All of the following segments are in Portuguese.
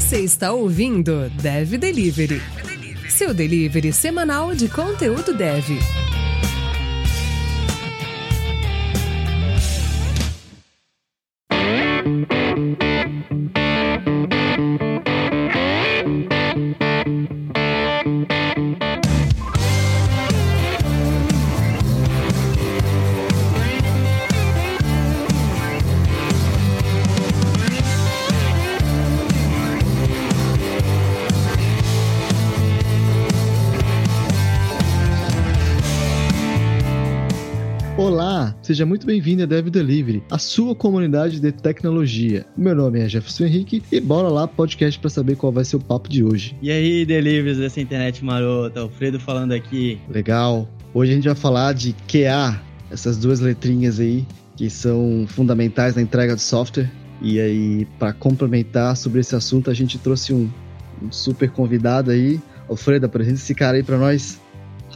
Você está ouvindo Dev Delivery, seu delivery semanal de conteúdo dev. Seja muito bem-vindo a Dev Delivery, a sua comunidade de tecnologia. Meu nome é Jefferson Henrique e bora lá podcast para saber qual vai ser o papo de hoje. E aí, deliveries dessa internet marota, Alfredo falando aqui. Legal. Hoje a gente vai falar de QA, essas duas letrinhas aí que são fundamentais na entrega de software. E aí, para complementar sobre esse assunto, a gente trouxe um, um super convidado aí. Alfredo, apresenta esse cara aí para nós.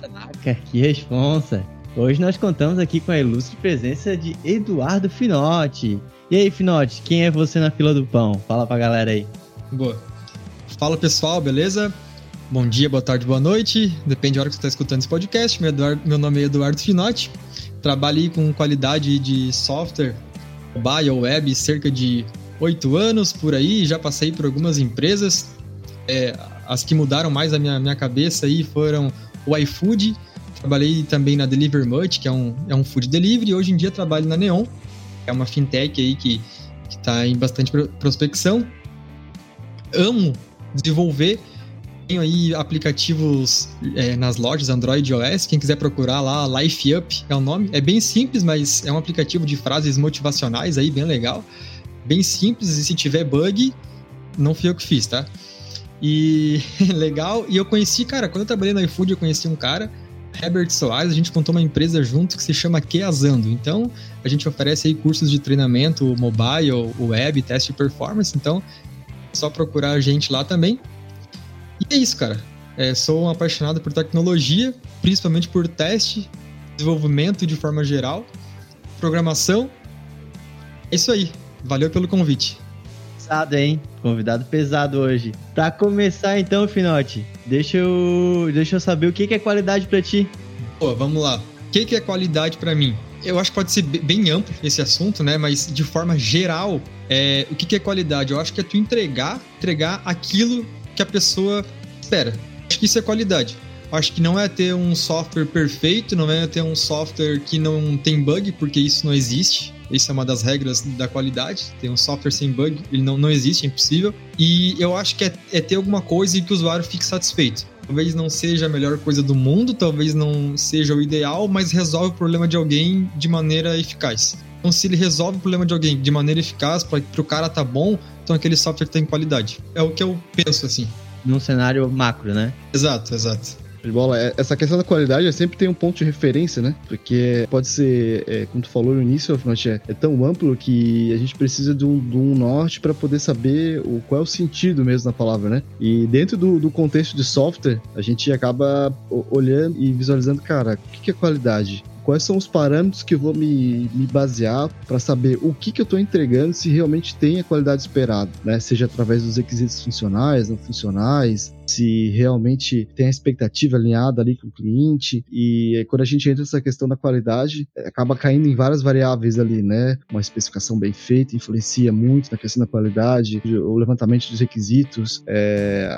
Caraca, que responsa! Hoje nós contamos aqui com a ilustre presença de Eduardo Finotti. E aí, Finotti, quem é você na fila do pão? Fala pra galera aí. Boa. Fala pessoal, beleza? Bom dia, boa tarde, boa noite. Depende da hora que você está escutando esse podcast. Meu, Eduardo, meu nome é Eduardo Finotti. Trabalhei com qualidade de software, mobile, web, cerca de oito anos por aí. Já passei por algumas empresas. É, as que mudaram mais a minha, minha cabeça aí foram o iFood Trabalhei também na Deliver Much, que é um, é um food delivery, e hoje em dia trabalho na Neon, é uma fintech aí que está em bastante prospecção. Amo desenvolver, tenho aí aplicativos é, nas lojas Android e iOS, quem quiser procurar lá, Life Up é o nome. É bem simples, mas é um aplicativo de frases motivacionais aí, bem legal. Bem simples, e se tiver bug, não fui eu que fiz, tá? E legal. E eu conheci, cara, quando eu trabalhei no iFood, eu conheci um cara Herbert Soares, a gente montou uma empresa junto que se chama Keazando. Então, a gente oferece aí cursos de treinamento mobile, web, teste de performance. Então, é só procurar a gente lá também. E é isso, cara. É, sou um apaixonado por tecnologia, principalmente por teste, desenvolvimento de forma geral, programação. É isso aí. Valeu pelo convite. Pesado, hein? Convidado pesado hoje. Pra começar então, Finote, deixa eu, deixa eu saber o que é qualidade para ti. Pô, vamos lá. O que é qualidade para mim? Eu acho que pode ser bem amplo esse assunto, né? Mas de forma geral, é, o que é qualidade? Eu acho que é tu entregar, entregar aquilo que a pessoa espera. Acho que isso é qualidade. Acho que não é ter um software perfeito, não é ter um software que não tem bug, porque isso não existe. Isso é uma das regras da qualidade. Tem um software sem bug, ele não, não existe, é impossível. E eu acho que é, é ter alguma coisa e que o usuário fique satisfeito. Talvez não seja a melhor coisa do mundo, talvez não seja o ideal, mas resolve o problema de alguém de maneira eficaz. Então, se ele resolve o problema de alguém de maneira eficaz, para o cara tá bom, então aquele software tem qualidade. É o que eu penso assim. Num cenário macro, né? Exato, exato de bola. É, essa questão da qualidade é sempre tem um ponto de referência, né? Porque pode ser, é, como tu falou no início, é, é tão amplo que a gente precisa de um, de um norte para poder saber o, qual é o sentido mesmo da palavra, né? E dentro do, do contexto de software, a gente acaba olhando e visualizando, cara, o que é qualidade? Quais são os parâmetros que eu vou me, me basear para saber o que, que eu estou entregando, se realmente tem a qualidade esperada, né? Seja através dos requisitos funcionais, não funcionais, se realmente tem a expectativa alinhada ali com o cliente. E quando a gente entra nessa questão da qualidade, acaba caindo em várias variáveis ali, né? Uma especificação bem feita influencia muito na questão da qualidade, o levantamento dos requisitos. É,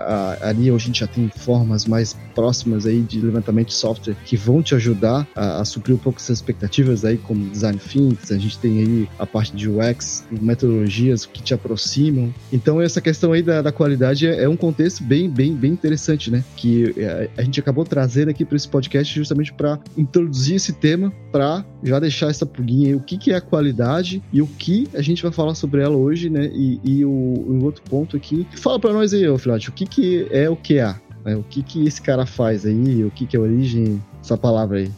ali a gente já tem formas mais próximas aí de levantamento de software que vão te ajudar a, a suprir um pouco essas expectativas aí, como design thinking, a gente tem aí a parte de UX, metodologias que te aproximam. Então essa questão aí da, da qualidade é, é, um contexto bem, bem, bem interessante, né? Que a, é, a gente acabou trazendo aqui para esse podcast justamente para introduzir esse tema, para já deixar essa pulguinha aí, o que, que é a qualidade e o que a gente vai falar sobre ela hoje, né? E, e o, o outro ponto aqui. Fala para nós aí, Filhote, o que, que é o QA? Né? O que, que esse cara faz aí? O que, que é a origem dessa palavra aí?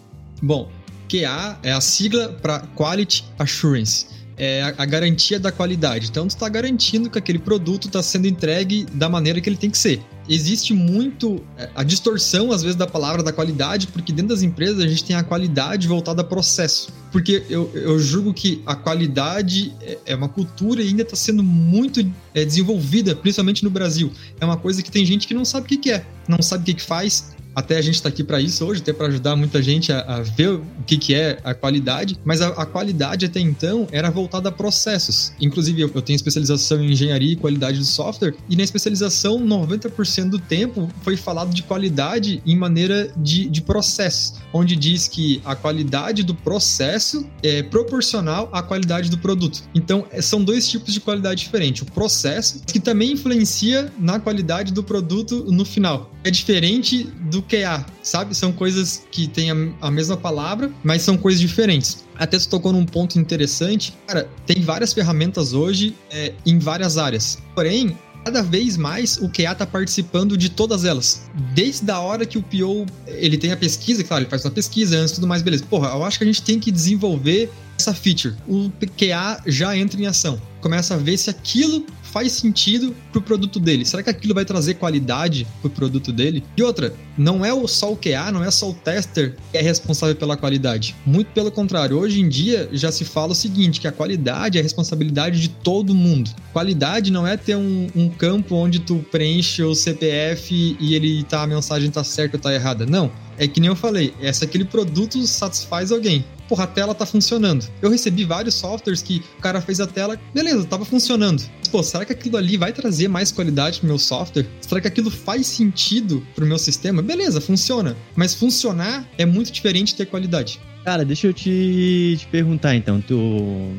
Bom, QA é a sigla para Quality Assurance. é a, garantia da qualidade. Então, tu está garantindo que aquele produto está sendo entregue da maneira que ele tem que ser existe muito é, a distorção, às vezes, da palavra da qualidade, porque dentro das empresas a gente tem a qualidade voltada a processo. Porque eu, eu julgo que a qualidade é, é uma cultura e ainda está sendo muito é, desenvolvida, principalmente no Brasil. É uma coisa que tem gente que não sabe o que, que é, não sabe o que, que faz, até a gente está aqui para isso hoje, até para ajudar muita gente a, a, ver o que, que é a qualidade, mas a, a, qualidade até então era voltada a processos. Inclusive, eu, eu tenho especialização em engenharia e qualidade do software, e na especialização, 90% do tempo foi falado de qualidade em maneira de, de processo, onde diz que a qualidade do processo é proporcional à qualidade do produto. Então, é, são dois tipos de qualidade diferentes. O processo, que também influencia na qualidade do produto no final. É diferente do QA, sabe? São coisas que têm a, a mesma palavra, mas são coisas diferentes. Até você tocou num ponto interessante. Cara, tem várias ferramentas hoje é, em várias áreas. Porém, cada vez mais o QA está participando de todas elas. Desde a hora que o PO ele tem a pesquisa, claro, ele faz uma pesquisa antes tudo mais, beleza. Porra, eu acho que a gente tem que desenvolver essa feature. O QA já entra em ação. Começa a ver se aquilo faz sentido pro produto dele. Será que aquilo vai trazer qualidade pro produto dele? E outra, não é só o QA, não é só o tester que é responsável pela qualidade. Muito pelo contrário, hoje em dia já se fala o seguinte, que a qualidade é a responsabilidade de todo mundo. Qualidade não é ter um, um campo onde tu preenche o CPF e ele tá a mensagem tá certa ou tá errada. Não, é que nem eu falei, é se aquele produto satisfaz alguém porra, a tela tá funcionando. Eu recebi vários softwares que o cara fez a tela, beleza, tava funcionando. Pô, será que aquilo ali vai trazer mais qualidade pro meu software? Será que aquilo faz sentido pro meu sistema? Beleza, funciona. Mas funcionar é muito diferente de ter qualidade. Cara, deixa eu te, te, perguntar então. Tu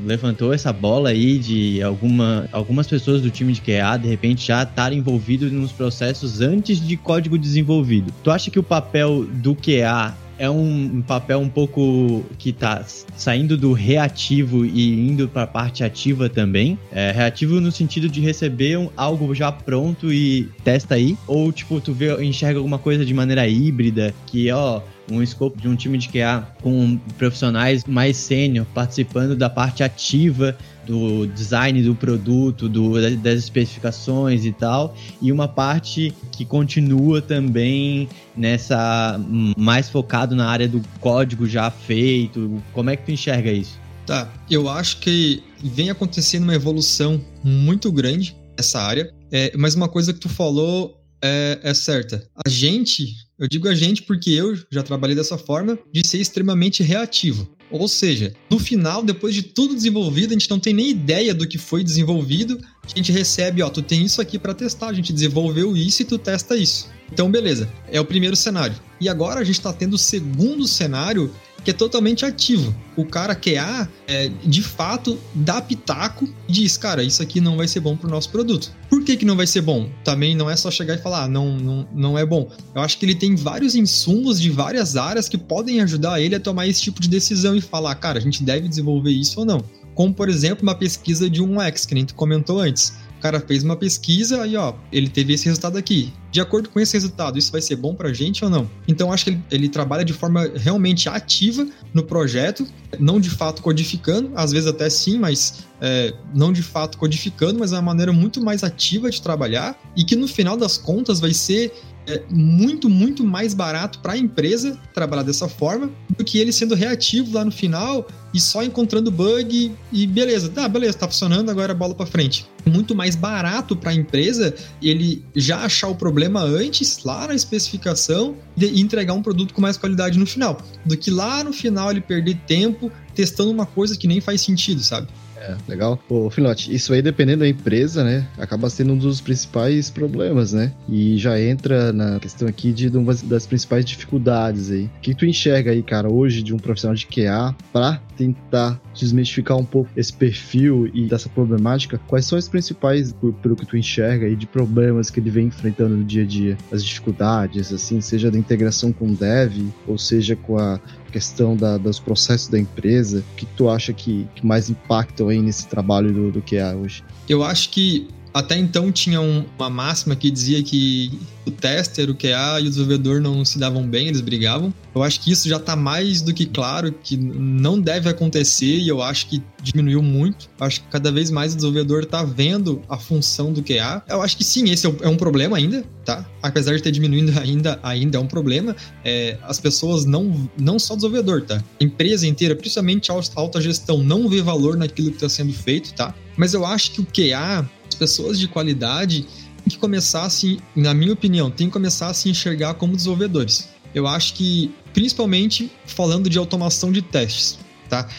levantou essa bola aí de alguma, algumas pessoas do time de QA de repente já estarem envolvidos nos processos antes de código desenvolvido. Tu acha que o papel do QA é um papel um pouco que tá saindo do reativo e indo para a parte ativa também. É, reativo no sentido de receber um, algo já pronto e testa aí, ou tipo tu vê enxerga alguma coisa de maneira híbrida que ó um escopo de um time de QA com profissionais mais sênior participando da parte ativa do design do produto, do, das especificações e tal, e uma parte que continua também nessa mais focado na área do código já feito. Como é que tu enxerga isso? Tá, eu acho que vem acontecendo uma evolução muito grande nessa área, é, mas uma coisa que tu falou é, é certa. A gente, eu digo a gente porque eu já trabalhei dessa forma, de ser extremamente reativo. Ou seja, no final, depois de tudo desenvolvido, a gente não tem nem ideia do que foi desenvolvido. A gente recebe, ó, tu tem isso aqui para testar, a gente desenvolveu isso e tu testa isso. Então, beleza, é o primeiro cenário. E agora a gente está tendo o segundo cenário que é totalmente ativo. O cara QA, é, de fato, dá pitaco e diz, cara, isso aqui não vai ser bom para o nosso produto. Por que, que não vai ser bom? Também não é só chegar e falar, ah, não, não, não é bom. Eu acho que ele tem vários insumos de várias áreas que podem ajudar ele a tomar esse tipo de decisão e falar, cara, a gente deve desenvolver isso ou não. Como, por exemplo, uma pesquisa de um X, que nem tu comentou antes o cara fez uma pesquisa e, ó, ele teve esse resultado aqui. De acordo com esse resultado, isso vai ser bom pra gente ou não? Então, acho que ele, ele trabalha de forma realmente ativa no projeto, não de fato codificando, às vezes até sim, mas é, não de fato codificando, mas é uma maneira muito mais ativa de trabalhar e que no final das contas vai ser é muito, muito mais barato para a empresa trabalhar dessa forma do que ele sendo reativo lá no final e só encontrando bug e beleza, tá, beleza, tá funcionando, agora bola para frente. Muito mais barato para a empresa ele já achar o problema antes, lá na especificação, e entregar um produto com mais qualidade no final, do que lá no final ele perder tempo testando uma coisa que nem faz sentido, sabe? É, legal. Ô, Finote, isso aí dependendo da empresa, né, acaba sendo um dos principais problemas, né? E já entra na questão aqui de uma das principais dificuldades aí. O que tu enxerga aí, cara, hoje de um profissional de QA para tentar desmistificar um pouco esse perfil e dessa problemática? Quais são as principais, pelo que tu enxerga aí, de problemas que ele vem enfrentando no dia a dia? As dificuldades, assim, seja da integração com o dev, ou seja com a questão da, dos processos da empresa, o que tu acha que, que mais impactam aí nesse trabalho do, do QA hoje? Eu acho que até então tinha um, uma máxima que dizia que o tester, o QA e o desenvolvedor não se davam bem, eles brigavam. Eu acho que isso já está mais do que claro que não deve acontecer e eu acho que diminuiu muito. Eu acho que cada vez mais o desenvolvedor está vendo a função do QA. Eu acho que sim, esse é, é um problema ainda, tá? Apesar de ter diminuído ainda, ainda é um problema. É, as pessoas não, não só o desenvolvedor, tá? A empresa inteira, principalmente a alta gestão, não vê valor naquilo que está sendo feito, tá? Mas eu acho que o QA, pessoas de qualidade, que começar assim, na minha opinião, tem que começar a se enxergar como desenvolvedores. Eu acho que, principalmente falando de automação de testes, tá?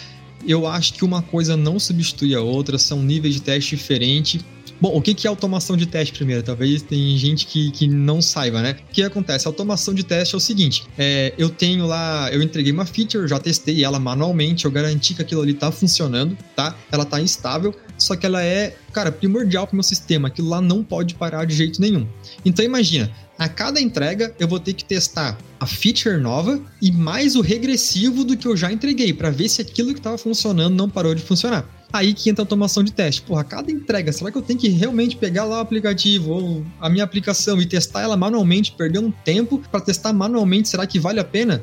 Eu acho que uma coisa não substitui a outra, são níveis de teste diferentes. Bom, o que é automação de teste primeiro? Talvez tem gente que, que não saiba, né? O que acontece? A automação de teste é o seguinte: é, eu tenho lá, eu entreguei uma feature, já testei ela manualmente, eu garanti que aquilo ali tá funcionando, tá? Ela tá instável, só que ela é, cara, primordial pro meu sistema. Aquilo lá não pode parar de jeito nenhum. Então imagina, a cada entrega eu vou ter que testar a feature nova e mais o regressivo do que eu já entreguei para ver se aquilo que estava funcionando não parou de funcionar. Aí que entra a automação de teste. Porra, cada entrega, será que eu tenho que realmente pegar lá o aplicativo ou a minha aplicação e testar ela manualmente, perder um tempo para testar manualmente? Será que vale a pena?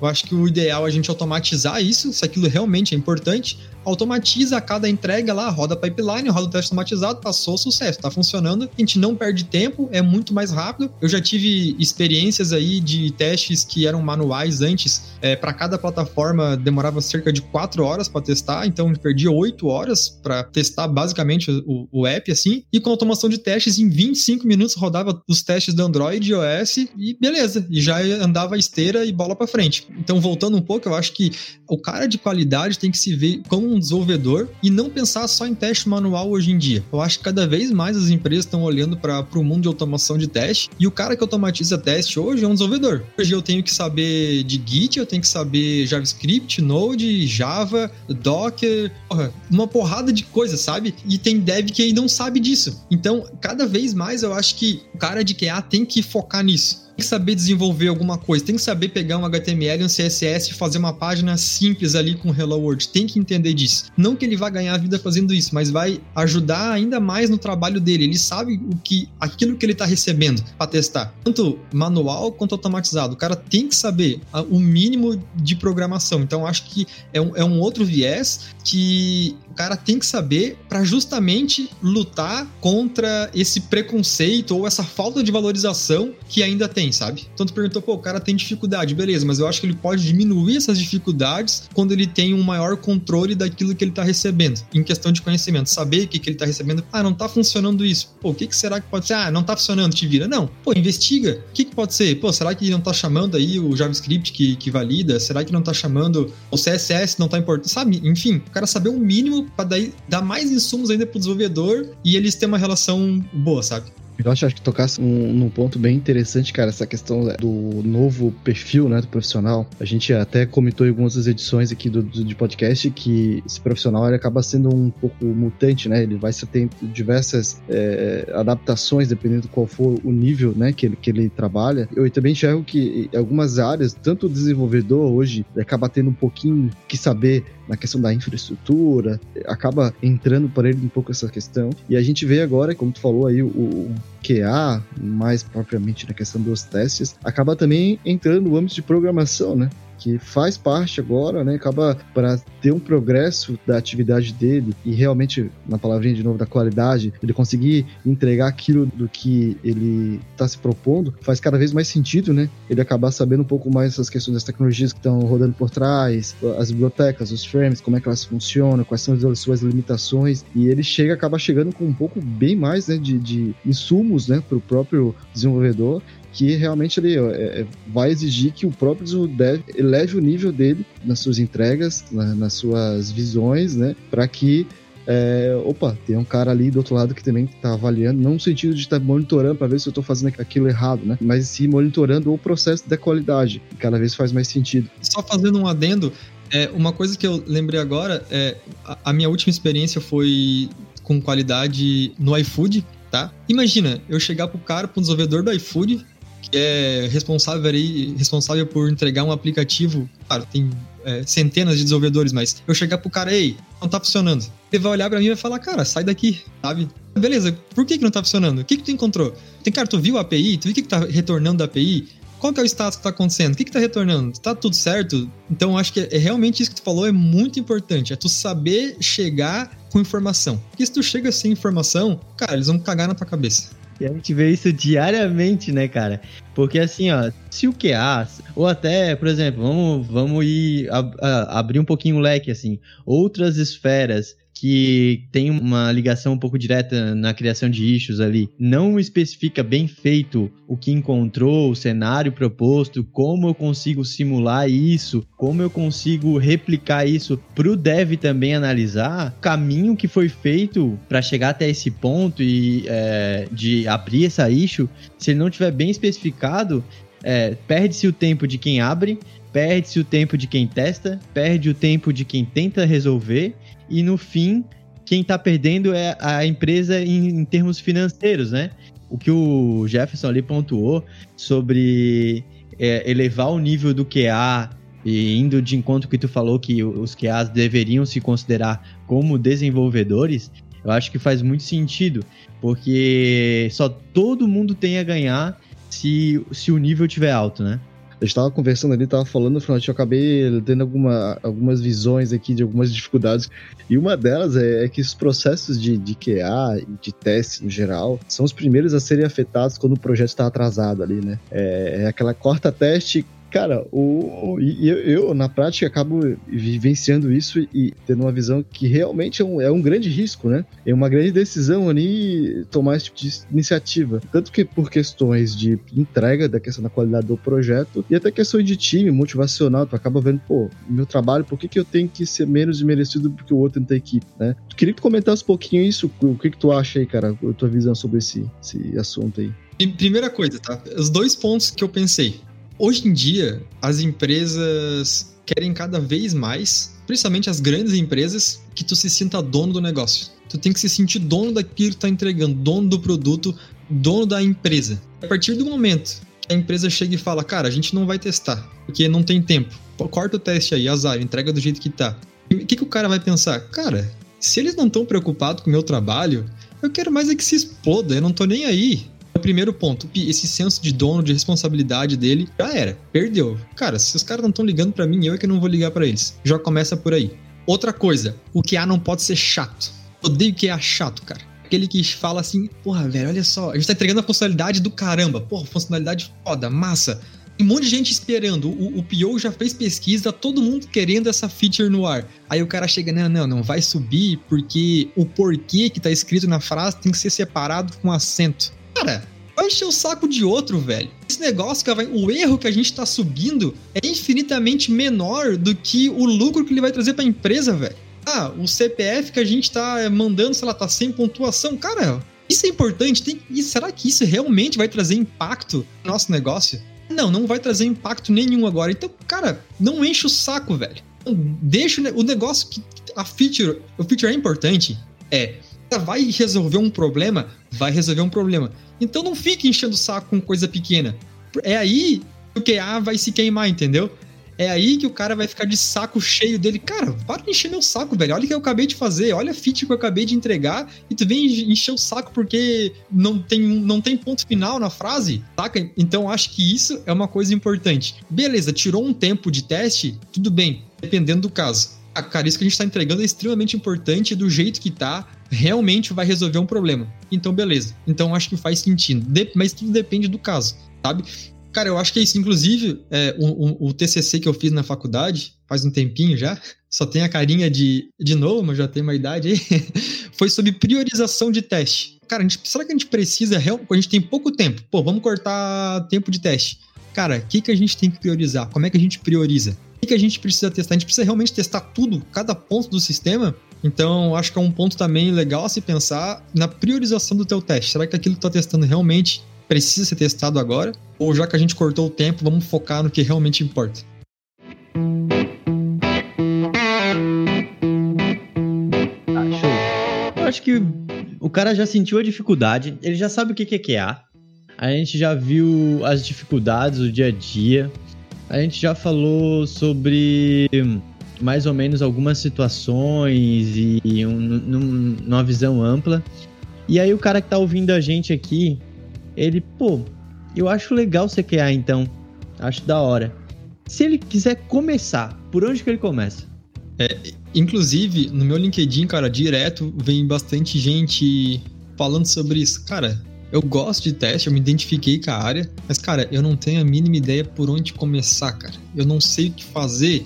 Eu acho que o ideal é a gente automatizar isso, se aquilo realmente é importante, automatiza cada entrega lá, roda pipeline, roda o teste automatizado, passou sucesso, tá funcionando, a gente não perde tempo, é muito mais rápido. Eu já tive experiências aí de testes que eram manuais antes, é, para cada plataforma demorava cerca de 4 horas para testar, então perdia 8 horas para testar basicamente o, o, app assim, e com automação de testes em 25 minutos rodava os testes do Android e iOS e beleza, e já andava esteira e bola para frente. Então voltando um pouco, eu acho que o cara de qualidade tem que se ver como um desenvolvedor e não pensar só em teste manual hoje em dia. Eu acho que cada vez mais as empresas estão olhando para o mundo de automação de teste e o cara que automatiza teste hoje é um desenvolvedor. Hoje eu tenho que saber de Git, eu tenho que saber JavaScript, Node, Java, Docker, uma porrada de coisas, sabe? E tem dev que não sabe disso. Então, cada vez mais eu acho que o cara de QA tem que focar nisso que saber desenvolver alguma coisa, tem que saber pegar um HTML, um CSS e fazer uma página simples ali com Hello World. Tem que entender disso. Não que ele vá ganhar a vida fazendo isso, mas vai ajudar ainda mais no trabalho dele. Ele sabe o que aquilo que ele está recebendo para testar, tanto manual quanto automatizado. O cara tem que saber o mínimo de programação. Então acho que é um, é um outro viés que o cara tem que saber para justamente lutar contra esse preconceito ou essa falta de valorização que ainda tem, sabe? Então tu perguntou, pô, o cara tem dificuldade, beleza, mas eu acho que ele pode diminuir essas dificuldades quando ele tem um maior controle daquilo que ele tá recebendo, em questão de conhecimento, saber o que, que ele tá recebendo. Ah, não tá funcionando isso. Pô, o que, que será que pode ser? Ah, não tá funcionando, te vira. Não. Pô, investiga. O que, que pode ser? Pô, será que não tá chamando aí o JavaScript que, que valida? Será que não tá chamando o CSS não tá importando? Sabe? Enfim, o cara saber o mínimo para daí dar mais insumos ainda pro desenvolvedor e eles terem uma relação boa, sabe? Eu acho, acho que tocasse um, num ponto bem interessante, cara, essa questão do novo perfil, né, do profissional. A gente até comentou em algumas das edições aqui do, do de podcast que esse profissional ele acaba sendo um pouco mutante, né? Ele vai ter diversas é, adaptações dependendo de qual for o nível, né, que ele, que ele trabalha. Eu também enxergo que algumas áreas, tanto o desenvolvedor hoje acaba tendo um pouquinho que saber na questão da infraestrutura, acaba entrando para ele um pouco essa questão. E a gente vê agora, como tu falou aí, o, QA, mais propriamente na questão dos testes, acaba também entrando no âmbito de programação, né? Que faz parte agora, né? Acaba para ter um progresso da atividade dele e realmente, na palavrinha de novo, da qualidade, ele conseguir entregar aquilo do que ele está se propondo, faz cada vez mais sentido, né? Ele acabar sabendo um pouco mais essas questões das tecnologias que estão rodando por trás, as bibliotecas, os frames, como é que elas funcionam, quais são as suas limitações, e ele chega, acaba chegando com um pouco bem mais né, de, de insumos né, para o próprio desenvolvedor que realmente ele é, é, vai exigir que o próprio dev eleve o nível dele nas suas entregas, na, nas suas visões, né, para que é, opa, tem um cara ali do outro lado que também está avaliando, não no sentido de estar tá monitorando para ver se eu estou fazendo aquilo errado, né? Mas sim monitorando o processo da qualidade, cada vez faz mais sentido. Só fazendo um adendo, é, uma coisa que eu lembrei agora é a, a minha última experiência foi com qualidade no iFood, tá? Imagina, eu chegar pro cara, pro desenvolvedor do iFood, que é responsável, aí, responsável por entregar um aplicativo. Claro, tem é, centenas de desenvolvedores, mas eu chegar pro cara, ei, não tá funcionando. Ele vai olhar para mim e vai falar, cara, sai daqui, sabe? Beleza, por que, que não tá funcionando? O que, que tu encontrou? Tem cara, tu viu a API? Tu viu o que, que tá retornando da API? Qual que é o status que tá acontecendo? O que, que tá retornando? Tá tudo certo? Então, acho que é, é realmente isso que tu falou é muito importante. É tu saber chegar com informação. Porque se tu chega sem informação, cara, eles vão cagar na tua cabeça. E a gente vê isso diariamente, né, cara? Porque assim, ó, se o QA, ou até, por exemplo, vamos, vamos ir a, a, abrir um pouquinho o leque, assim, outras esferas que tem uma ligação um pouco direta na criação de issues ali, não especifica bem feito o que encontrou, o cenário proposto, como eu consigo simular isso, como eu consigo replicar isso para o dev também analisar, o caminho que foi feito para chegar até esse ponto e é, de abrir essa issue, se ele não tiver bem especificado, é, perde-se o tempo de quem abre, perde-se o tempo de quem testa, perde o tempo de quem tenta resolver e no fim, quem está perdendo é a empresa em, em, termos financeiros, né? O que o Jefferson ali pontuou sobre é, elevar o nível do QA e indo de encontro que tu falou que os QAs deveriam se considerar como desenvolvedores, eu acho que faz muito sentido, porque só todo mundo tem a ganhar se, se o nível tiver alto, né? Eu estava conversando ali, estava falando, eu acabei tendo alguma, algumas visões aqui de algumas dificuldades. E uma delas é, é que os processos de, de QA e de teste no geral são os primeiros a serem afetados quando o projeto está atrasado ali, né? É, é aquela corta teste Cara, o, eu, eu, na prática, acabo vivenciando isso e tendo uma visão que realmente é um, é um grande risco, né? É uma grande decisão ali tomar esse tipo de iniciativa. Tanto que por questões de entrega, da questão da qualidade do projeto e até questões de time, motivacional, tu acaba vendo, pô, meu trabalho, por que, que eu tenho que ser menos merecido do que o outro da equipe, né? Queria que tu comentasse um pouquinho isso, o que, que tu acha aí, cara, a tua visão sobre esse, esse assunto aí. Primeira coisa, tá? Os dois pontos que eu pensei. Hoje em dia, as empresas querem cada vez mais, principalmente as grandes empresas, que tu se sinta dono do negócio. Tu tem que se sentir dono daquilo que tu tá entregando, dono do produto, dono da empresa. A partir do momento que a empresa chega e fala, cara, a gente não vai testar, porque não tem tempo. Corta o teste aí, azar, entrega do jeito que tá. O que, que o cara vai pensar? Cara, se eles não estão preocupados com o meu trabalho, eu quero mais é que se exploda, eu não tô nem aí primeiro ponto, esse senso de dono, de responsabilidade dele, já era. Perdeu. Cara, se os caras não estão ligando para mim, eu é que não vou ligar para eles. Já começa por aí. Outra coisa, o QA não pode ser chato. Odeio QA chato, cara. Aquele que fala assim, porra, velho, olha só, a gente tá entregando a funcionalidade do caramba. Porra, funcionalidade foda, massa. Tem um monte de gente esperando. O, o PO já fez pesquisa, todo mundo querendo essa feature no ar. Aí o cara chega, não, não, não vai subir porque o porquê que tá escrito na frase tem que ser separado com acento. Cara, vai encher o saco de outro, velho. Esse negócio, que o erro que a gente tá subindo é infinitamente menor do que o lucro que ele vai trazer pra empresa, velho. Ah, o CPF que a gente tá mandando, sei lá, tá sem pontuação. Cara, isso é importante. Tem... E será que isso realmente vai trazer impacto no nosso negócio? Não, não vai trazer impacto nenhum agora. Então, cara, não enche o saco, velho. Deixa o negócio que. A feature. O feature é importante. É. Vai resolver um problema? Vai resolver um problema. Então não fique enchendo o saco com coisa pequena. É aí que o QA vai se queimar, entendeu? É aí que o cara vai ficar de saco cheio dele. Cara, para de encher meu saco, velho. Olha o que eu acabei de fazer. Olha a fit que eu acabei de entregar. E tu vem encher o saco porque não tem, não tem ponto final na frase, saca? Então acho que isso é uma coisa importante. Beleza, tirou um tempo de teste, tudo bem, dependendo do caso. A cara, isso que a gente está entregando é extremamente importante do jeito que tá realmente vai resolver um problema. Então, beleza. Então, acho que faz sentido. De mas tudo depende do caso, sabe? Cara, eu acho que é isso. Inclusive, é, o, o, o, TCC que eu fiz na faculdade, faz um tempinho já, só tem a carinha de, de novo, mas já tem uma idade aí, foi sobre priorização de teste. Cara, gente, será que a gente precisa, a gente tem pouco tempo, pô, vamos cortar tempo de teste. Cara, o que, que a gente tem que priorizar? Como é que a gente prioriza? O que, que a gente precisa testar? A gente precisa realmente testar tudo, cada ponto do sistema? Então, acho que é um ponto também legal a se pensar na priorização do teu teste. Será que aquilo que tu está testando realmente precisa ser testado agora? Ou já que a gente cortou o tempo, vamos focar no que realmente importa? Eu acho que o cara já sentiu a dificuldade, ele já sabe o que é QA. A gente já viu as dificuldades do dia a dia. a gente já falou sobre mais ou menos algumas situações e um, num, numa visão ampla. E aí o cara que tá ouvindo a gente aqui, ele, pô, eu acho legal você criar então. Acho da hora. Se ele quiser começar, por onde que ele começa? É, inclusive, no meu LinkedIn, cara, direto vem bastante gente falando sobre isso. Cara, eu gosto de teste, eu me identifiquei com a área, mas, cara, eu não tenho a mínima ideia por onde começar, cara. Eu não sei o que fazer,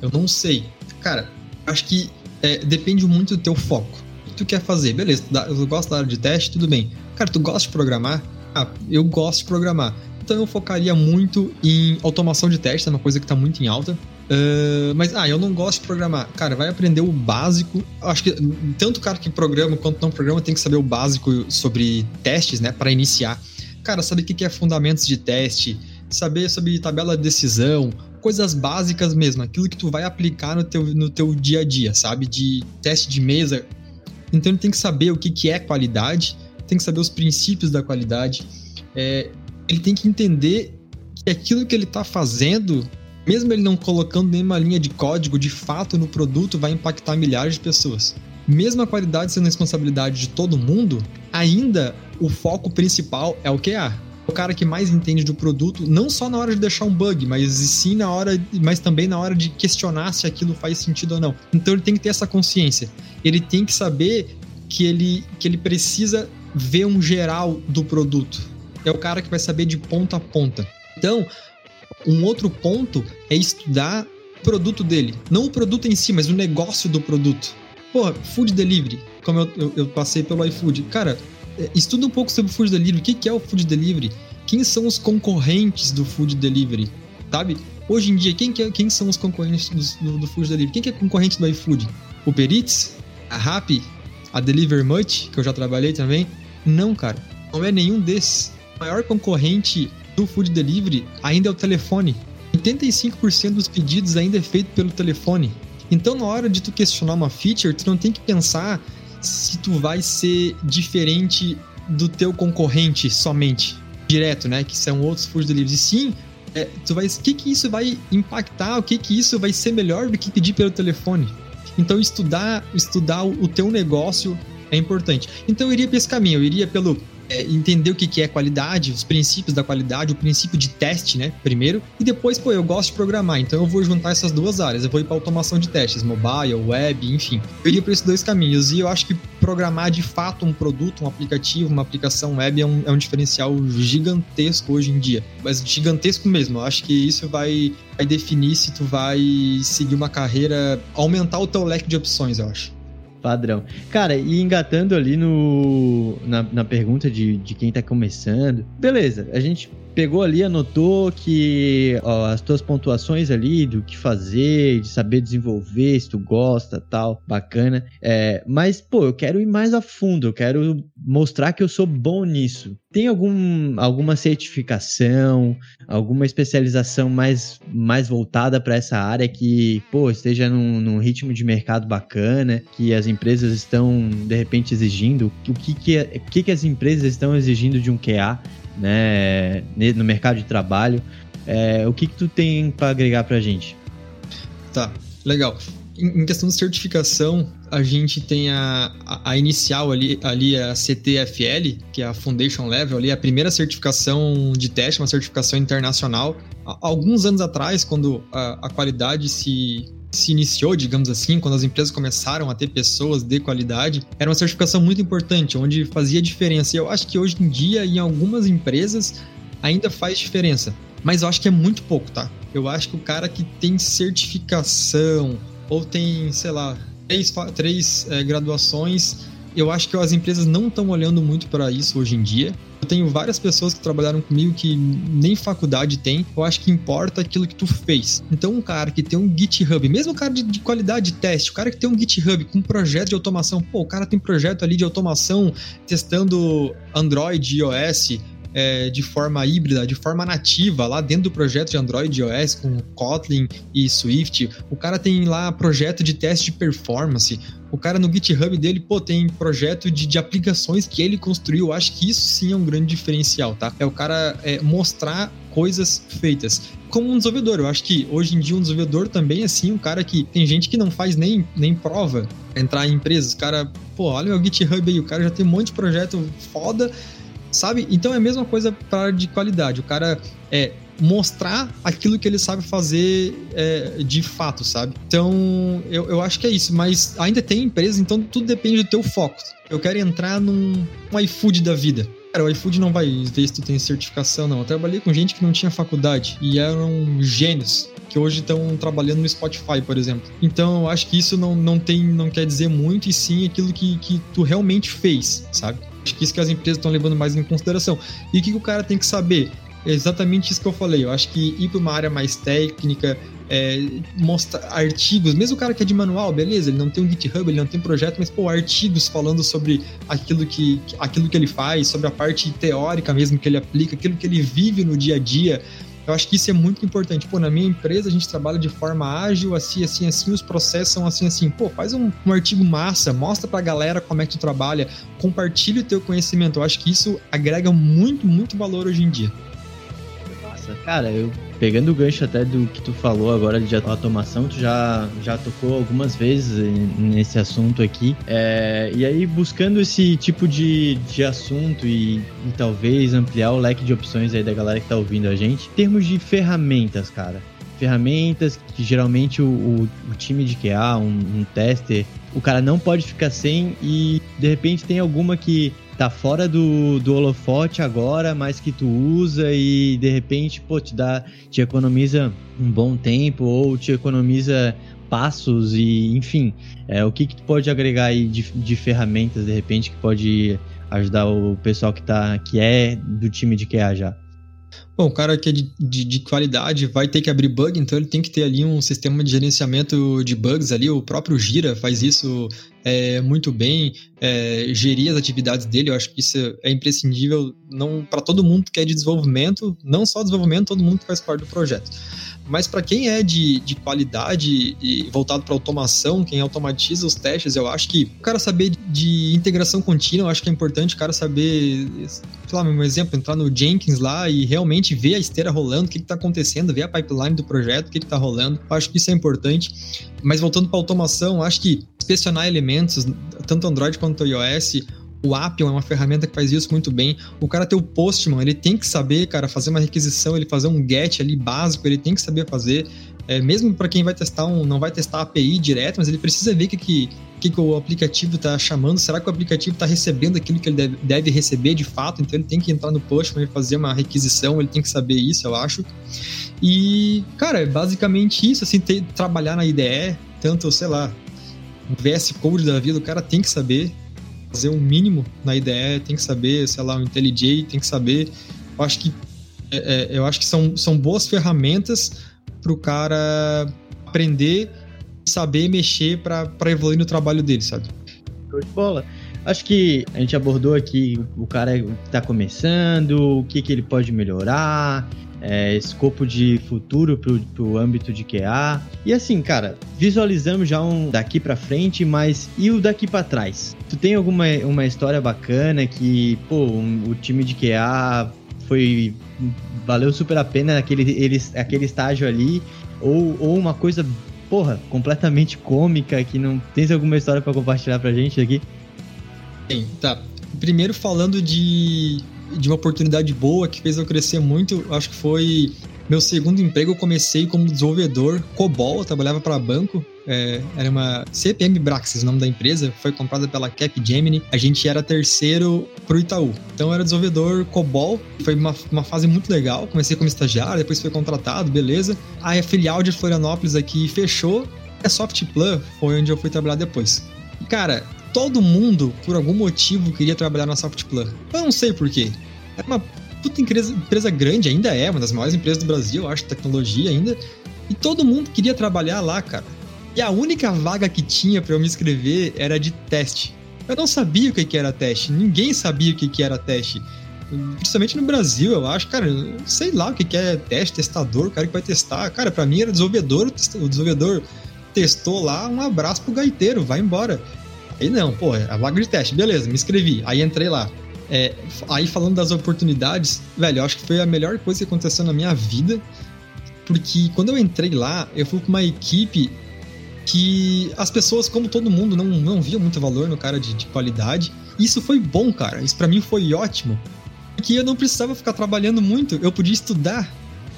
eu não sei. Cara, acho que é, depende muito do teu foco. O que tu quer fazer? Beleza, eu gosto da área de teste, tudo bem. Cara, tu gosta de programar? Ah, eu gosto de programar. Então eu focaria muito em automação de teste, é uma coisa que está muito em alta. Uh, mas, ah, eu não gosto de programar. Cara, vai aprender o básico. Acho que tanto o cara que programa quanto não programa tem que saber o básico sobre testes, né, para iniciar. Cara, saber o que é fundamentos de teste, saber sobre tabela de decisão, coisas básicas mesmo, aquilo que tu vai aplicar no teu, no teu dia a dia, sabe? De teste de mesa. Então ele tem que saber o que, que é qualidade, tem que saber os princípios da qualidade. É, ele tem que entender que aquilo que ele está fazendo, mesmo ele não colocando nenhuma linha de código, de fato no produto vai impactar milhares de pessoas. Mesmo a qualidade sendo responsabilidade de todo mundo, ainda o foco principal é o QA o cara que mais entende do produto, não só na hora de deixar um bug, mas sim na hora, mas também na hora de questionar se aquilo faz sentido ou não. Então ele tem que ter essa consciência. Ele tem que saber que ele, que ele precisa ver um geral do produto. É o cara que vai saber de ponta a ponta. Então, um outro ponto é estudar o produto dele. Não o produto em si, mas o negócio do produto. Pô, food delivery, como eu, eu, eu passei pelo iFood. Cara, estuda um pouco sobre o food delivery. O que é o food delivery? Quem são os concorrentes do food delivery? Sabe? Hoje em dia, quem, que é, quem são os concorrentes do, do, food delivery? Quem que é concorrente do iFood? O Eats? A Rappi? A Deliver Much, que eu já trabalhei também? Não, cara. Não é nenhum desses. O maior concorrente do food delivery ainda é o telefone. 85% dos pedidos ainda é feito pelo telefone. Então, na hora de tu questionar uma feature, tu não tem que pensar se tu vai ser diferente do teu concorrente somente, direto, né? Que são outros food deliveries. E sim, é, tu vai, o que que isso vai impactar? O que que isso vai ser melhor do que pedir pelo telefone? Então estudar, estudar o teu negócio é importante. Então eu iria para esse caminho, eu iria pelo é, entender o que, que é qualidade, os princípios da qualidade, o princípio de teste, né? Primeiro. E depois, pô, eu gosto de programar, então eu vou juntar essas duas áreas. Eu vou ir para automação de testes, mobile, web, enfim. Eu iria para esses dois caminhos. E eu acho que programar de fato um produto, um aplicativo, uma aplicação web é um, é um diferencial gigantesco hoje em dia. Mas gigantesco mesmo. Eu acho que isso vai, vai definir se tu vai seguir uma carreira, aumentar o teu leque de opções, eu acho. Padrão. Cara, e engatando ali no, na, na pergunta de, de quem tá começando, beleza, a gente pegou ali, anotou que ó, as tuas pontuações ali do que fazer, de saber desenvolver, se tu gosta, tal, bacana. É, mas, pô, eu quero ir mais a fundo, eu quero mostrar que eu sou bom nisso. Tem algum, alguma certificação, alguma especialização mais, mais voltada para essa área que, pô, esteja num, num, ritmo de mercado bacana, que as empresas estão, de repente, exigindo? O que, que, o que, que as empresas estão exigindo de um QA né, no mercado de trabalho. É, o que, que tu tem para agregar para a gente? Tá, legal. Em questão de certificação, a gente tem a, a, a, inicial ali, ali, a CTFL, que é a Foundation Level, ali, a primeira certificação de teste, uma certificação internacional. Alguns anos atrás, quando a, a qualidade se se iniciou, digamos assim, quando as empresas começaram a ter pessoas de qualidade, era uma certificação muito importante, onde fazia diferença. E eu acho que hoje em dia, em algumas empresas, ainda faz diferença. Mas eu acho que é muito pouco, tá? Eu acho que o cara que tem certificação ou tem, sei lá, três, três é, graduações, eu acho que as empresas não estão olhando muito para isso hoje em dia. Eu tenho várias pessoas que trabalharam comigo que nem faculdade tem. Eu acho que importa aquilo que tu fez. Então, um cara que tem um GitHub, mesmo cara de, de qualidade de teste, o cara que tem um GitHub com um projeto de automação, pô, o cara tem projeto ali de automação testando Android iOS, é, de forma híbrida, de forma nativa, lá dentro do projeto de Android e iOS, com Kotlin e Swift. O cara tem lá projeto de teste de performance. O cara no GitHub dele, pô, tem projeto de, de aplicações que ele construiu. Eu acho que isso sim é um grande diferencial, tá? É o cara é, mostrar coisas feitas. Como um desenvolvedor, eu acho que hoje em dia um desenvolvedor também, assim, um cara que tem gente que não faz nem, nem prova entrar em empresas. O cara, pô, olha meu GitHub aí, o cara já tem um monte de projeto foda, sabe? Então é a mesma coisa para de qualidade. O cara é mostrar aquilo que ele sabe fazer é, de fato, sabe? Então, eu, eu acho que é isso, mas ainda tem empresa, então tudo depende do teu foco. Eu quero entrar num um iFood da vida. Cara, o iFood não vai ver se tu tem certificação, não. Eu trabalhei com gente que não tinha faculdade e eram gênios que hoje estão trabalhando no Spotify, por exemplo. Então, eu acho que isso não, não tem, não quer dizer muito, e sim aquilo que, que tu realmente fez, sabe? Acho que isso que as empresas estão levando mais em consideração. E o que, que o cara tem que saber? É exatamente isso que eu falei. Eu acho que ir para uma área mais técnica, é, mostrar artigos, mesmo o cara que é de manual, beleza, ele não tem um GitHub, ele não tem projeto, mas pô, artigos falando sobre aquilo que, aquilo que ele faz, sobre a parte teórica mesmo que ele aplica, aquilo que ele vive no dia a dia. Eu acho que isso é muito importante. Pô, na minha empresa a gente trabalha de forma ágil, assim, assim, assim, os processos são assim, assim. Pô, faz um, um artigo massa, mostra pra galera como é que tu trabalha, compartilha o teu conhecimento. Eu acho que isso agrega muito, muito valor hoje em dia. Nossa, cara, eu pegando o gancho até do que tu falou agora de automação, tu já, já tocou algumas vezes nesse assunto aqui. É, e aí, buscando esse tipo de, de assunto e, e, talvez ampliar o leque de opções aí da galera que tá ouvindo a gente, em termos de ferramentas, cara. Ferramentas que geralmente o, o, o time de QA, um, um tester, o cara não pode ficar sem e de repente tem alguma que tá fora do, do holofote agora, mas que tu usa e de repente, pô, te dá, te economiza um bom tempo ou te economiza passos e, enfim, é, o que que tu pode agregar aí de, de ferramentas de repente que pode ajudar o pessoal que tá, que é do time de QA já? Bom, o cara que é de, de, de, qualidade vai ter que abrir bug, então ele tem que ter ali um sistema de gerenciamento de bugs ali. O próprio Gira faz isso é, muito bem, é, gerir as atividades dele. Eu acho que isso é imprescindível não para todo mundo que é de desenvolvimento, não só desenvolvimento, todo mundo que faz parte do projeto. Mas para quem é de, de qualidade e voltado para automação, quem automatiza os testes, eu acho que o cara saber de integração contínua, eu acho que é importante o cara saber, sei lá, um exemplo, entrar no Jenkins lá e realmente ver a esteira rolando, o que está acontecendo, ver a pipeline do projeto, o que está rolando. Eu acho que isso é importante. Mas voltando para automação, acho que inspecionar elementos, tanto Android quanto iOS, o Appium é uma ferramenta que faz isso muito bem. O cara ter o Postman, ele tem que saber, cara, fazer uma requisição, ele fazer um get ali básico, ele tem que saber fazer. É, mesmo para quem vai testar um, não vai testar a API direto, mas ele precisa ver que, que, que, que o aplicativo está chamando. Será que o aplicativo está recebendo aquilo que ele deve, deve, receber de fato? Então ele tem que entrar no Postman e fazer uma requisição, ele tem que saber isso, eu acho. E, cara, é basicamente isso, assim, ter, trabalhar na IDE, tanto, sei lá, VS Code da vida, o cara tem que saber fazer um mínimo na IDE, tem que saber, sei lá, o IntelliJ, tem que saber. Eu acho que, é, é, eu acho que são, são boas ferramentas para o cara aprender saber mexer para evoluir no trabalho dele, sabe? Show de bola. Acho que a gente abordou aqui o cara que está começando, o que, que ele pode melhorar, é, escopo de futuro pro, pro âmbito de QA. E assim, cara, visualizamos já um daqui para frente, mas e o daqui para trás? Tu tem alguma uma história bacana que, pô, um, o time de QA foi valeu super a pena aquele, eles, aquele estágio ali ou, ou uma coisa porra completamente cômica que não tens alguma história para compartilhar pra gente aqui? Sim, tá. Primeiro falando de de uma oportunidade boa que fez eu crescer muito. Acho que foi meu segundo emprego. Eu comecei como desenvolvedor COBOL, eu trabalhava para banco. É, era uma CPM Braxis, o nome da empresa, foi comprada pela Capgemini. A gente era terceiro pro Itaú. Então eu era desenvolvedor COBOL, foi uma, uma fase muito legal. Comecei como estagiário, depois fui contratado, beleza. A filial de Florianópolis aqui fechou. A Softplan foi onde eu fui trabalhar depois. Cara, todo mundo, por algum motivo, queria trabalhar na Softplan. Eu não sei porquê. É uma puta empresa, empresa grande, ainda é, uma das maiores empresas do Brasil, eu acho, tecnologia ainda. E todo mundo queria trabalhar lá, cara. E a única vaga que tinha para eu me inscrever era de teste. Eu não sabia o que era teste, ninguém sabia o que era teste. Principalmente no Brasil, eu acho, cara, sei lá o que é teste, testador, o cara que vai testar. Cara, para mim era desenvolvedor, o desenvolvedor testou lá, um abraço pro gaiteiro, vai embora. Aí não, pô, a vaga de teste, beleza, me inscrevi. Aí entrei lá. É, aí falando das oportunidades, velho, eu acho que foi a melhor coisa que aconteceu na minha vida. Porque quando eu entrei lá, eu fui com uma equipe que as pessoas, como todo mundo, não, não viam muito valor no cara de, de qualidade. Isso foi bom, cara. Isso para mim foi ótimo. Porque eu não precisava ficar trabalhando muito, eu podia estudar.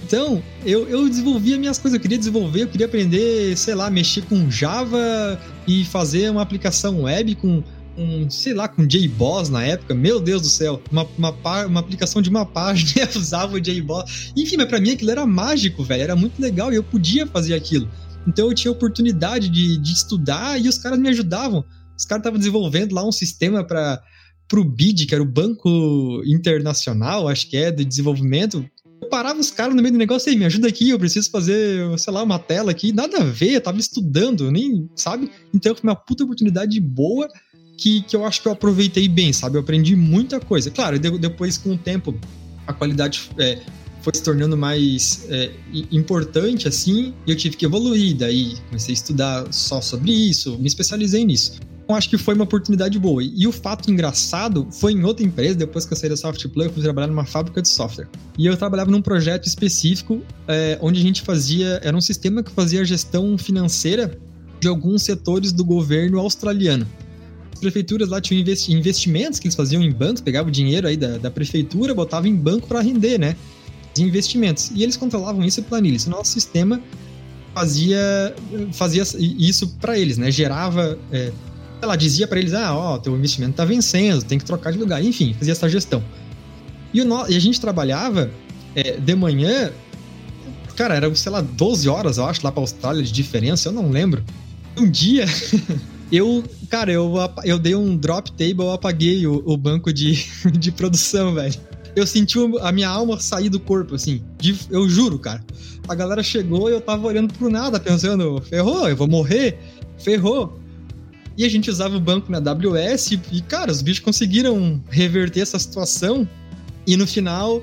Então, eu, eu desenvolvia minhas coisas, eu queria desenvolver, eu queria aprender, sei lá, mexer com Java e fazer uma aplicação web com, um, sei lá, com JBoss na época. Meu Deus do céu, uma, uma, uma aplicação de uma página usava o JBoss. Enfim, mas pra mim aquilo era mágico, velho, era muito legal e eu podia fazer aquilo. Então eu tinha oportunidade de, de estudar e os caras me ajudavam. Os caras estavam desenvolvendo lá um sistema para o BID, que era o Banco Internacional, acho que é, de desenvolvimento. Eu parava os caras no meio do negócio, aí, me ajuda aqui, eu preciso fazer, sei lá, uma tela aqui. Nada a ver, eu tava estudando, nem, sabe? Então foi uma puta oportunidade boa que, que eu acho que eu aproveitei bem, sabe? Eu aprendi muita coisa. Claro, depois com o tempo a qualidade é, foi se tornando mais é, importante, assim, e eu tive que evoluir. Daí comecei a estudar só sobre isso, me especializei nisso. Então, acho que foi uma oportunidade boa. E o fato engraçado foi em outra empresa, depois que eu saí da Softplay, eu fui trabalhar numa fábrica de software. E eu trabalhava num projeto específico, é, onde a gente fazia, era um sistema que fazia a gestão financeira de alguns setores do governo australiano. As prefeituras lá tinham investimentos que eles faziam em bancos, pegavam o dinheiro aí da, da prefeitura, botavam em banco para render, né? de investimentos. E eles controlavam isso em planilhas. O nosso sistema fazia, fazia isso para eles, né? Gerava, é, sei lá, dizia para eles: ah, ó, teu investimento tá vencendo, tem que trocar de lugar. Enfim, fazia essa gestão. E, o, e a gente trabalhava é, de manhã, cara, era, sei lá, 12 horas, eu acho, lá pra Austrália de diferença, eu não lembro. Um dia. eu, cara, eu, eu dei um drop table, eu apaguei o, o banco de, de produção, velho eu senti a minha alma sair do corpo, assim. De, eu juro, cara. A galera chegou e eu tava olhando pro nada, pensando, ferrou, eu vou morrer, ferrou. E a gente usava o banco na AWS e, cara, os bichos conseguiram reverter essa situação. E no final,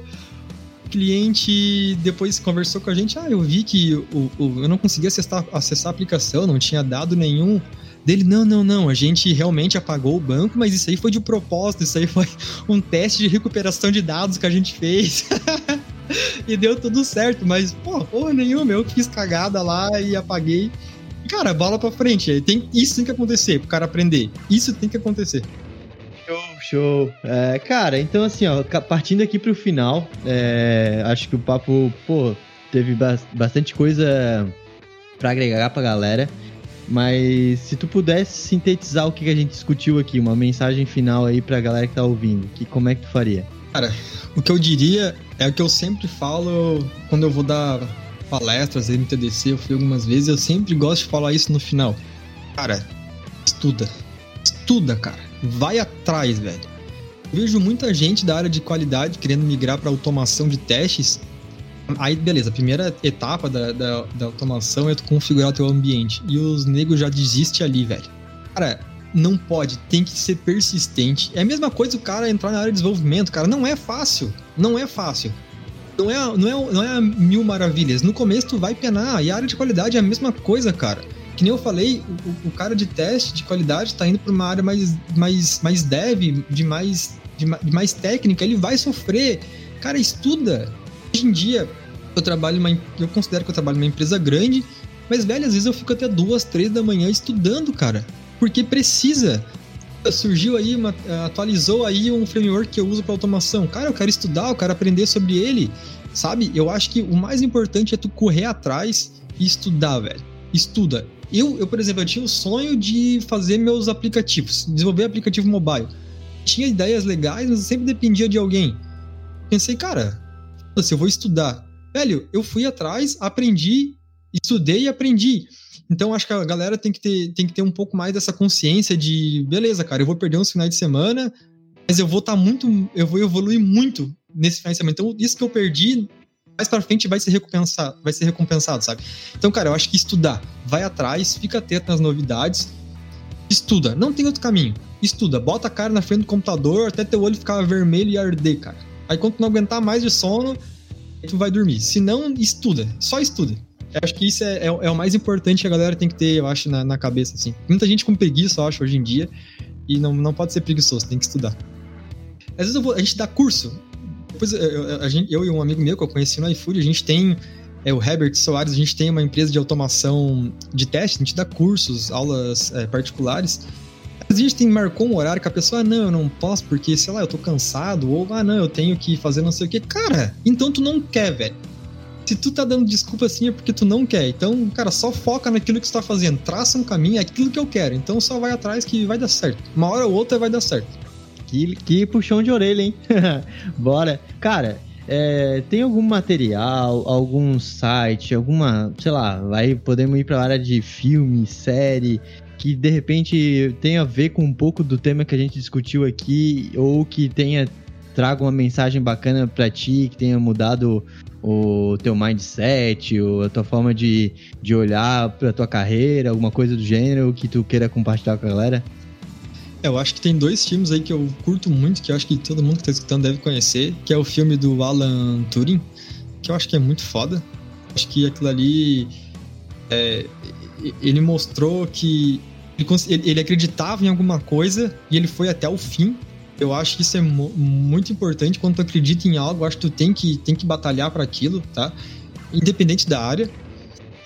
o cliente depois conversou com a gente. Ah, eu vi que o, o, eu não conseguia acessar, acessar a aplicação, não tinha dado nenhum dele, não, não, não, a gente realmente apagou o banco, mas isso aí foi de propósito, isso aí foi um teste de recuperação de dados que a gente fez. e deu tudo certo, mas, pô, porra nenhuma, eu fiz cagada lá e apaguei. Cara, bola pra frente, tem, isso tem que acontecer pro cara aprender. Isso tem que acontecer. Show, show. É, cara, então assim, ó, partindo aqui pro final, é, acho que o papo, pô, teve bastante coisa para agregar pra galera. Mas se tu pudesse sintetizar o que a gente discutiu aqui, uma mensagem final aí pra galera que tá ouvindo, que como é que tu faria? Cara, o que eu diria é o que eu sempre falo quando eu vou dar palestras, MTDC, eu fui algumas vezes, eu sempre gosto de falar isso no final. Cara, estuda. Estuda, cara. Vai atrás, velho. Eu vejo muita gente da área de qualidade querendo migrar para automação de testes Aí, beleza, a primeira etapa da, da, da automação é tu configurar o teu ambiente. E os negros já desistem ali, velho. Cara, não pode, tem que ser persistente. É a mesma coisa o cara entrar na área de desenvolvimento, cara. Não é fácil. Não é fácil. Não é, não é, não é mil maravilhas. No começo tu vai penar. E a área de qualidade é a mesma coisa, cara. Que nem eu falei, o, o cara de teste de qualidade tá indo pra uma área mais, mais, mais dev, de mais, de, de mais técnica. Ele vai sofrer. Cara, estuda Hoje em dia, eu trabalho uma, eu considero que eu trabalho numa empresa grande, mas velho, às vezes eu fico até duas, três da manhã estudando, cara, porque precisa. Surgiu aí, uma, atualizou aí um framework que eu uso para automação. Cara, eu quero estudar, eu quero aprender sobre ele, sabe? Eu acho que o mais importante é tu correr atrás e estudar, velho. Estuda. Eu, eu, por exemplo, eu tinha o sonho de fazer meus aplicativos, desenvolver aplicativo mobile. Tinha ideias legais, mas sempre dependia de alguém. Pensei, cara, se eu vou estudar. Velho, eu fui atrás, aprendi, estudei e aprendi. Então acho que a galera tem que ter, tem que ter um pouco mais dessa consciência de, beleza, cara, eu vou perder uns finais de semana, mas eu vou estar tá muito, eu vou evoluir muito nesse final de semana. Então isso que eu perdi mais para frente vai ser recompensado, vai ser recompensado, sabe? Então, cara, eu acho que estudar, vai atrás, fica atento nas novidades, estuda, não tem outro caminho. Estuda, bota a cara na frente do computador até teu olho ficar vermelho e arder, cara. Aí quando tu não aguentar mais de sono, tu vai dormir. Se não, estuda. Só estuda. Eu acho que isso é, é, é, o mais importante que a galera tem que ter, eu acho, na, na, cabeça, assim. Muita gente com preguiça, eu acho, hoje em dia. E não, não pode ser preguiçoso, tem que estudar. Às vezes vou, a gente dá curso. Depois eu, a gente, eu e um amigo meu que eu conheci no iFood, a gente tem é, o Herbert Soares, a gente tem uma empresa de automação de teste, a gente dá cursos, aulas é, particulares. Gente marcou um horário que a pessoa, ah, não, eu não posso porque, sei lá, eu tô cansado, ou, ah, não, eu tenho que fazer não sei o que. Cara, então tu não quer, velho. Se tu tá dando desculpa assim é porque tu não quer. Então, cara, só foca naquilo que tu tá fazendo. Traça um caminho, é aquilo que eu quero. Então só vai atrás que vai dar certo. Uma hora ou outra vai dar certo. Que, que puxão de orelha, hein? Bora. Cara, é, tem algum material, algum site, alguma, sei lá, vai podemos ir para a área de filme, série, que de repente tenha a ver com um pouco do tema que a gente discutiu aqui, ou que tenha traga uma mensagem bacana para ti, que tenha mudado o teu mindset, ou a tua forma de, de olhar para tua carreira, alguma coisa do gênero que tu queira compartilhar com a galera? É, eu acho que tem dois filmes aí que eu curto muito, que eu acho que todo mundo que tá escutando deve conhecer, que é o filme do Alan Turing, que eu acho que é muito foda. Acho que aquilo ali. É, ele mostrou que ele, ele, acreditava em alguma coisa e ele foi até o fim. Eu acho que isso é muito importante. Quando tu acredita em algo, acho que tu tem que, tem que batalhar para aquilo, tá? Independente da área.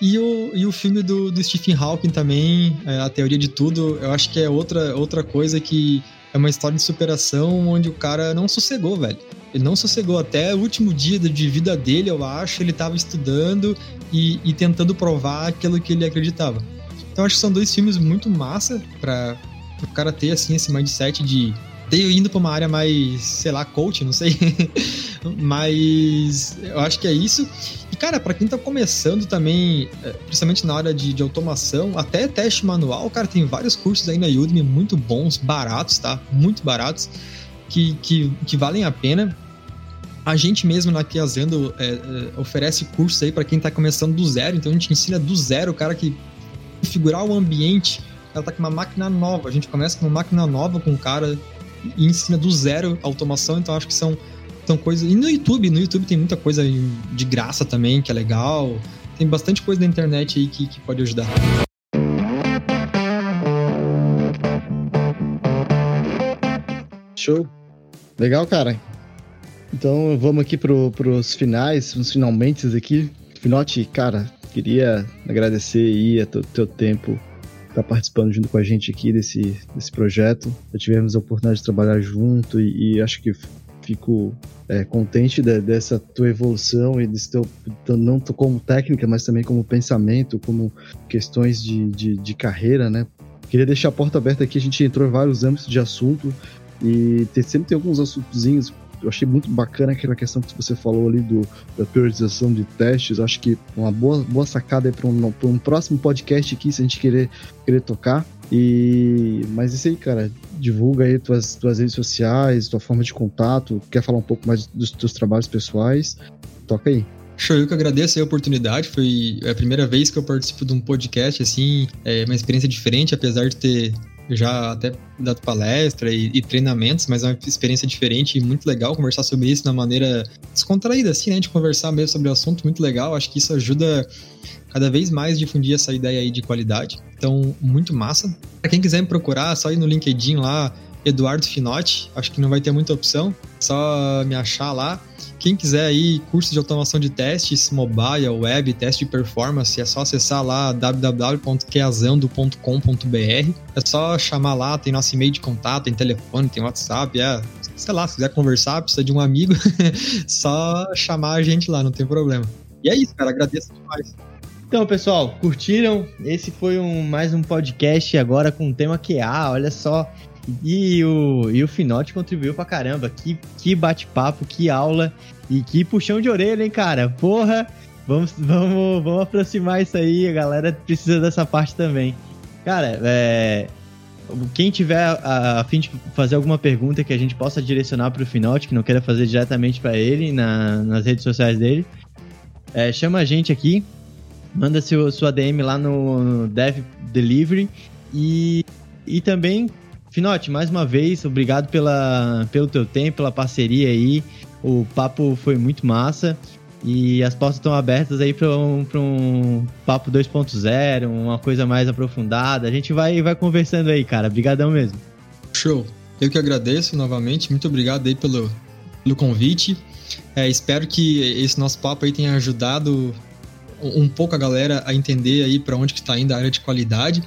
E o, e o filme do, do Stephen Hawking também, é, A Teoria de Tudo, eu acho que é outra, outra coisa que é uma história de superação onde o cara não sossegou, velho. Ele não sossegou até o último dia de vida dele, eu acho. Ele estava estudando e, e, tentando provar aquilo que ele acreditava. Então acho que são dois filmes muito massa para o cara ter assim esse mindset de ter indo para uma área mais, sei lá, coach, não sei. Mas eu acho que é isso cara, para quem tá começando também, é, principalmente na área de, de, automação, até teste manual, cara, tem vários cursos aí na Udemy muito bons, baratos, tá? Muito baratos, que, que, que valem a pena. A gente mesmo na Kiazendo é, oferece cursos aí para quem tá começando do zero, então a gente ensina do zero o cara que configurar o ambiente. Ela tá com uma máquina nova, a gente começa com uma máquina nova com o cara e ensina do zero a automação, então acho que são são coisas. E no YouTube, no YouTube tem muita coisa de graça também, que é legal. Tem bastante coisa na internet aí que, que pode ajudar. Show. Legal, cara. Então vamos aqui pro, pros finais, uns finalmente aqui. Finote, cara, queria agradecer aí a teu, teu tempo estar tá participando junto com a gente aqui desse, desse projeto. Já tivemos a oportunidade de trabalhar junto e, e acho que fico é, contente de, dessa tua evolução e desse teu, não como técnica, mas também como pensamento, como questões de, de, de carreira, né? Queria deixar a porta aberta aqui, a gente entrou em vários âmbitos de assunto e sempre tem alguns assuntozinhos eu achei muito bacana aquela questão que você falou ali do, da priorização de testes. Acho que uma boa, boa sacada para um, um próximo podcast aqui, se a gente querer, querer tocar. E mas isso aí, cara, divulga aí tuas, tuas redes sociais, tua forma de contato. Quer falar um pouco mais dos teus trabalhos pessoais? Toca aí. Show, eu que agradeço a oportunidade. Foi a primeira vez que eu participo de um podcast, assim, é uma experiência diferente, apesar de ter já até dado palestra e, e, treinamentos, mas é uma experiência diferente e muito legal conversar sobre isso uma maneira descontraída, assim, né? De conversar mesmo sobre o assunto, muito legal. Acho que isso ajuda cada vez mais difundir essa ideia aí de qualidade. Então, muito massa. Para quem quiser me procurar, só ir no LinkedIn lá, Eduardo Finotti. Acho que não vai ter muita opção, só me achar lá. Quem quiser aí curso de automação de testes, mobile, web, teste de performance, é só acessar lá www.queazando.com.br. É só chamar lá, tem nosso e-mail de contato, tem telefone, tem WhatsApp, é, sei lá, se quiser conversar, precisa de um amigo, só chamar a gente lá, não tem problema. E é isso, cara, agradeço demais. Então, pessoal, curtiram? Esse foi um, mais um podcast agora com o tema QA. Olha só, e o, e o Finote contribuiu pra caramba. Que, que bate-papo, que aula e que puxão de orelha, hein, cara? Porra, vamos, vamos, vamos aproximar isso aí. A galera precisa dessa parte também. Cara, é, quem tiver a, a fim de fazer alguma pergunta que a gente possa direcionar pro Finote, que não queira fazer diretamente para ele na, nas redes sociais dele, é, chama a gente aqui, manda seu, sua DM lá no Dev Delivery e, e também Finote, mais uma vez, obrigado pela, pelo teu tempo, pela parceria aí. O papo foi muito massa. E as portas estão abertas aí para um, um papo 2.0, uma coisa mais aprofundada. A gente vai, vai conversando aí, cara. Obrigadão mesmo. Show. Eu que agradeço novamente, muito obrigado aí pelo, pelo convite. É, espero que esse nosso papo aí tenha ajudado um pouco a galera a entender aí para onde que está indo a área de qualidade.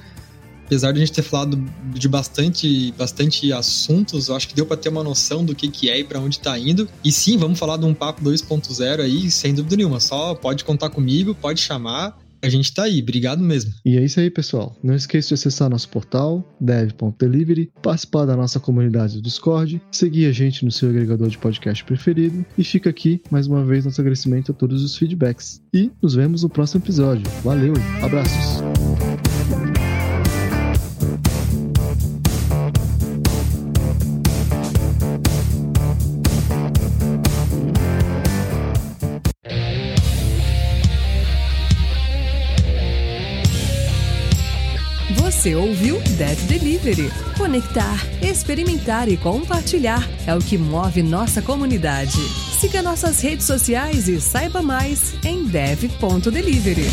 Apesar de a gente ter falado de bastante, bastante assuntos, eu acho que deu para ter uma noção do que, que é e para onde está indo. E sim, vamos falar de um papo 2.0 aí, sem dúvida nenhuma. Só pode contar comigo, pode chamar. A gente tá aí, obrigado mesmo. E é isso aí, pessoal. Não esqueça de acessar nosso portal, dev.delivery, participar da nossa comunidade do Discord, seguir a gente no seu agregador de podcast preferido e fica aqui mais uma vez nosso agradecimento a todos os feedbacks. E nos vemos no próximo episódio. Valeu, abraços. Você ouviu Dev Delivery. Conectar, experimentar e compartilhar é o que move nossa comunidade. Siga nossas redes sociais e saiba mais em dev.delivery.